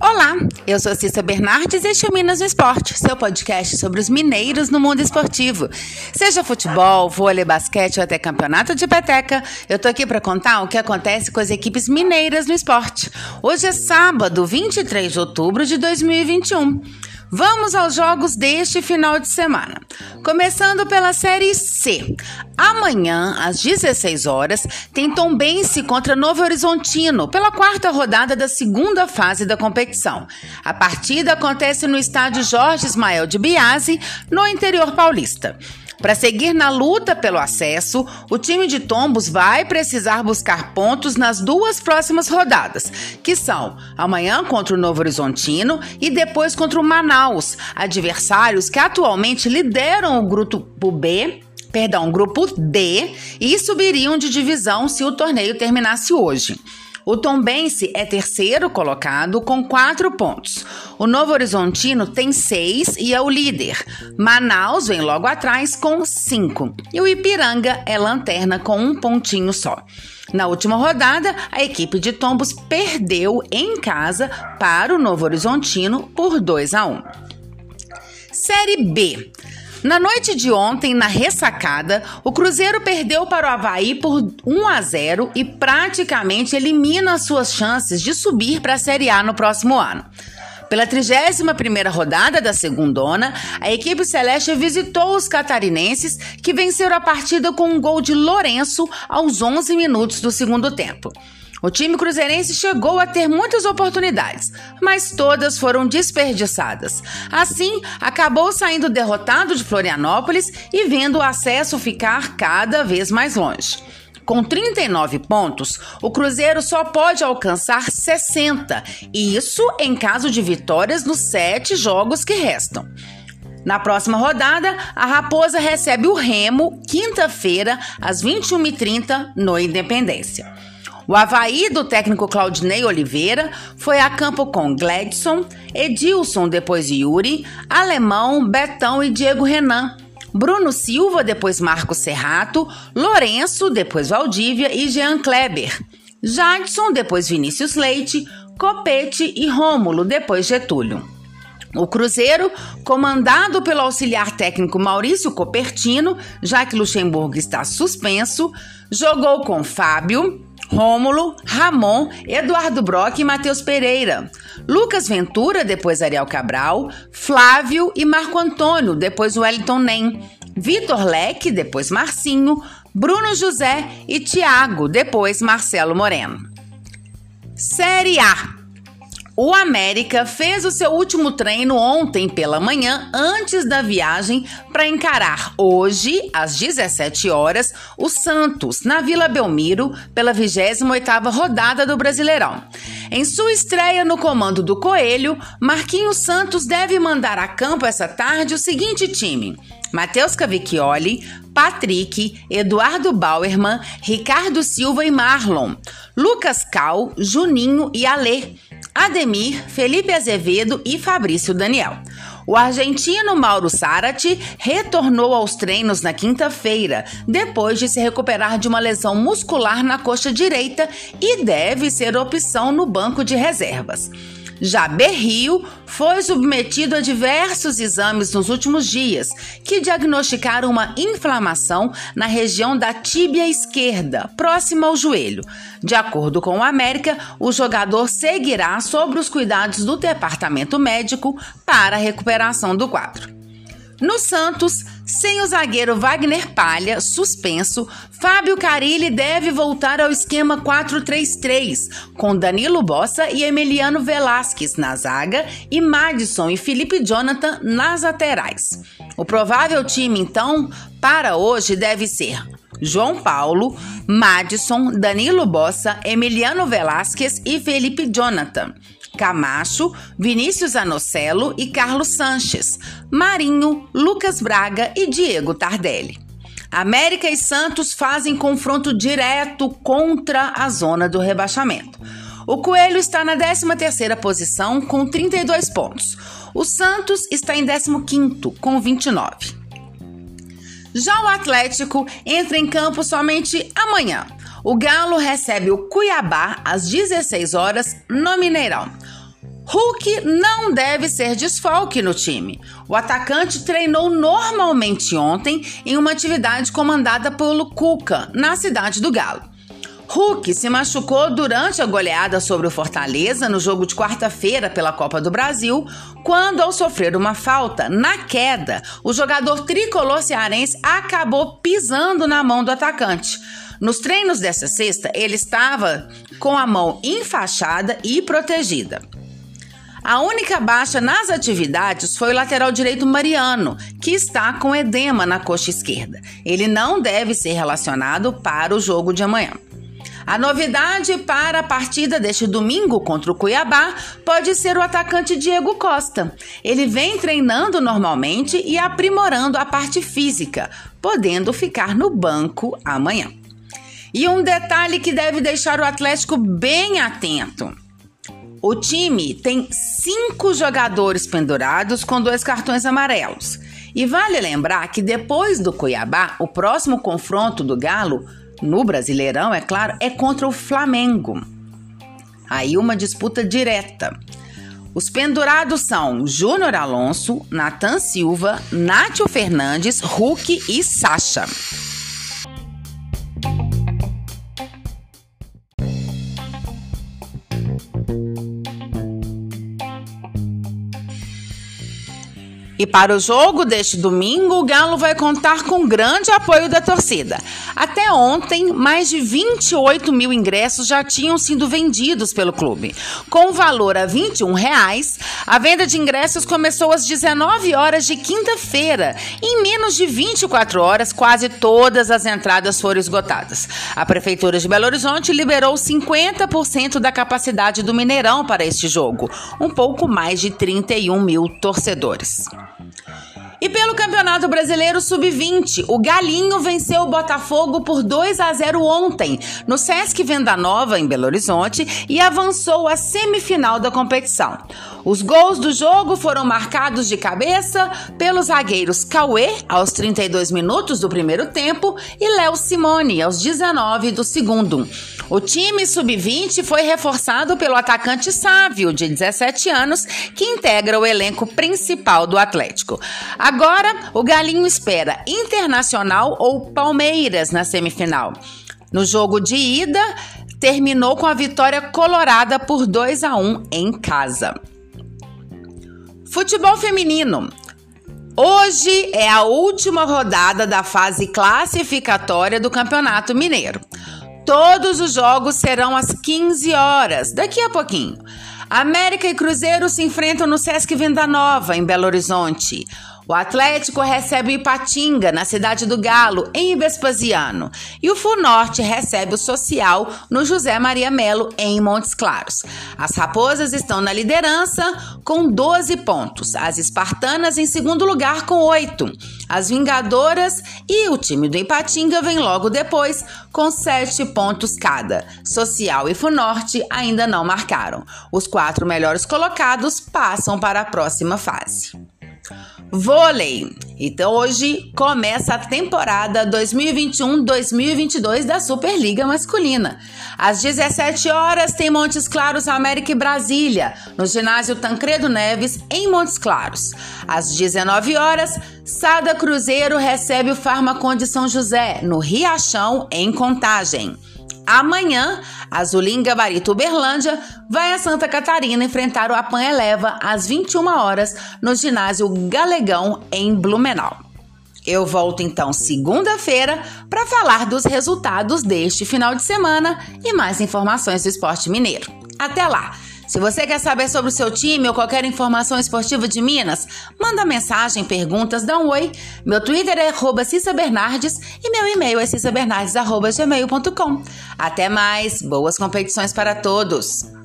Olá, eu sou Cissa Bernardes e este é o Minas no Esporte, seu podcast sobre os mineiros no mundo esportivo. Seja futebol, vôlei, basquete ou até campeonato de peteca, eu tô aqui para contar o que acontece com as equipes mineiras no esporte. Hoje é sábado, 23 de outubro de 2021. Vamos aos jogos deste final de semana. Começando pela Série C. Amanhã, às 16 horas, tem Tombense contra Novo Horizontino pela quarta rodada da segunda fase da competição. A partida acontece no estádio Jorge Ismael de Biase, no interior paulista. Para seguir na luta pelo acesso, o time de Tombos vai precisar buscar pontos nas duas próximas rodadas, que são amanhã contra o Novo Horizontino e depois contra o Manaus, adversários que atualmente lideram o grupo B perdão, grupo D e subiriam de divisão se o torneio terminasse hoje. O Tombense é terceiro colocado com quatro pontos. O Novo Horizontino tem seis e é o líder. Manaus vem logo atrás com cinco. E o Ipiranga é lanterna com um pontinho só. Na última rodada, a equipe de Tombos perdeu em casa para o Novo Horizontino por 2 a 1. Série B. Na noite de ontem, na ressacada, o Cruzeiro perdeu para o Havaí por 1 a 0 e praticamente elimina suas chances de subir para a Série A no próximo ano. Pela 31ª rodada da segundona, a equipe celeste visitou os catarinenses, que venceram a partida com um gol de Lourenço aos 11 minutos do segundo tempo. O time cruzeirense chegou a ter muitas oportunidades, mas todas foram desperdiçadas. Assim, acabou saindo derrotado de Florianópolis e vendo o acesso ficar cada vez mais longe. Com 39 pontos, o Cruzeiro só pode alcançar 60, e isso em caso de vitórias nos sete jogos que restam. Na próxima rodada, a Raposa recebe o Remo, quinta-feira, às 21h30, no Independência. O Havaí do técnico Claudinei Oliveira foi a campo com Gladson, Edilson, depois Yuri, Alemão, Betão e Diego Renan. Bruno Silva, depois Marcos Serrato, Lourenço, depois Valdívia e Jean Kleber. Jadson, depois Vinícius Leite, Copete e Rômulo, depois Getúlio. O Cruzeiro, comandado pelo auxiliar técnico Maurício Copertino, já que Luxemburgo está suspenso, jogou com Fábio, Rômulo, Ramon, Eduardo Brock e Matheus Pereira. Lucas Ventura, depois Ariel Cabral, Flávio e Marco Antônio, depois Wellington Nem. Vitor Leque, depois Marcinho, Bruno José e Tiago, depois Marcelo Moreno. Série A. O América fez o seu último treino ontem pela manhã, antes da viagem, para encarar hoje, às 17 horas, o Santos, na Vila Belmiro, pela 28ª rodada do Brasileirão. Em sua estreia no comando do Coelho, Marquinhos Santos deve mandar a campo essa tarde o seguinte time: Matheus Cavicchioli, Patrick, Eduardo Bauerman, Ricardo Silva e Marlon, Lucas Cal, Juninho e Alê. Ademir, Felipe Azevedo e Fabrício Daniel. O argentino Mauro Sarati retornou aos treinos na quinta-feira, depois de se recuperar de uma lesão muscular na coxa direita e deve ser opção no banco de reservas. Já Berrio foi submetido a diversos exames nos últimos dias, que diagnosticaram uma inflamação na região da tíbia esquerda, próxima ao joelho. De acordo com o América, o jogador seguirá sobre os cuidados do departamento médico para a recuperação do quadro. No Santos, sem o zagueiro Wagner Palha, suspenso, Fábio Carilli deve voltar ao esquema 4-3-3, com Danilo Bossa e Emiliano Velasquez na zaga e Madison e Felipe Jonathan nas laterais. O provável time, então, para hoje deve ser João Paulo, Madison, Danilo Bossa, Emiliano Velasquez e Felipe Jonathan. Camacho, Vinícius Anocelo e Carlos Sanches, Marinho, Lucas Braga e Diego Tardelli. América e Santos fazem confronto direto contra a zona do rebaixamento. O Coelho está na 13ª posição com 32 pontos. O Santos está em 15º com 29. Já o Atlético entra em campo somente amanhã. o Galo recebe o Cuiabá às 16 horas no Mineirão. Hulk não deve ser desfalque no time. O atacante treinou normalmente ontem em uma atividade comandada pelo Cuca, na cidade do Galo. Hulk se machucou durante a goleada sobre o Fortaleza no jogo de quarta-feira pela Copa do Brasil, quando, ao sofrer uma falta na queda, o jogador tricolor cearense acabou pisando na mão do atacante. Nos treinos dessa sexta, ele estava com a mão enfaixada e protegida. A única baixa nas atividades foi o lateral direito Mariano, que está com edema na coxa esquerda. Ele não deve ser relacionado para o jogo de amanhã. A novidade para a partida deste domingo contra o Cuiabá pode ser o atacante Diego Costa. Ele vem treinando normalmente e aprimorando a parte física, podendo ficar no banco amanhã. E um detalhe que deve deixar o Atlético bem atento. O time tem cinco jogadores pendurados com dois cartões amarelos. E vale lembrar que depois do Cuiabá, o próximo confronto do Galo no Brasileirão, é claro, é contra o Flamengo. Aí uma disputa direta. Os pendurados são Júnior Alonso, Natan Silva, Nátio Fernandes, Hulk e Sacha. E para o jogo deste domingo, o Galo vai contar com grande apoio da torcida. Até ontem, mais de 28 mil ingressos já tinham sido vendidos pelo clube. Com valor a 21 reais, a venda de ingressos começou às 19 horas de quinta-feira. Em menos de 24 horas, quase todas as entradas foram esgotadas. A Prefeitura de Belo Horizonte liberou 50% da capacidade do Mineirão para este jogo, um pouco mais de 31 mil torcedores. E pelo Campeonato Brasileiro Sub-20, o Galinho venceu o Botafogo por 2 a 0 ontem, no Sesc Venda Nova, em Belo Horizonte, e avançou à semifinal da competição. Os gols do jogo foram marcados de cabeça pelos zagueiros Cauê, aos 32 minutos do primeiro tempo, e Léo Simone, aos 19 do segundo. O time sub-20 foi reforçado pelo atacante Sávio, de 17 anos, que integra o elenco principal do Atlético. Agora, o Galinho espera Internacional ou Palmeiras na semifinal. No jogo de ida, terminou com a vitória colorada por 2 a 1 em casa. Futebol feminino. Hoje é a última rodada da fase classificatória do Campeonato Mineiro. Todos os jogos serão às 15 horas, daqui a pouquinho. América e Cruzeiro se enfrentam no Sesc Venda Nova, em Belo Horizonte. O Atlético recebe o Ipatinga, na cidade do Galo, em Vespasiano. E o Funorte recebe o Social, no José Maria Melo, em Montes Claros. As Raposas estão na liderança, com 12 pontos. As Espartanas em segundo lugar, com 8. As Vingadoras e o time do Ipatinga vem logo depois, com 7 pontos cada. Social e Funorte ainda não marcaram. Os quatro melhores colocados passam para a próxima fase. Vôlei. Então hoje começa a temporada 2021-2022 da Superliga Masculina. Às 17 horas tem Montes Claros, América e Brasília, no ginásio Tancredo Neves, em Montes Claros. Às 19 horas, Sada Cruzeiro recebe o Farmacon de São José, no Riachão, em Contagem. Amanhã, a Zulim Gabarito Uberlândia vai a Santa Catarina enfrentar o Apan Eleva às 21 horas no ginásio Galegão em Blumenau. Eu volto então segunda-feira para falar dos resultados deste final de semana e mais informações do esporte mineiro. Até lá! Se você quer saber sobre o seu time ou qualquer informação esportiva de Minas, manda mensagem, perguntas, dá um oi. Meu Twitter é Cissa Bernardes e meu e-mail é cissabernardes.gmail.com. Até mais, boas competições para todos!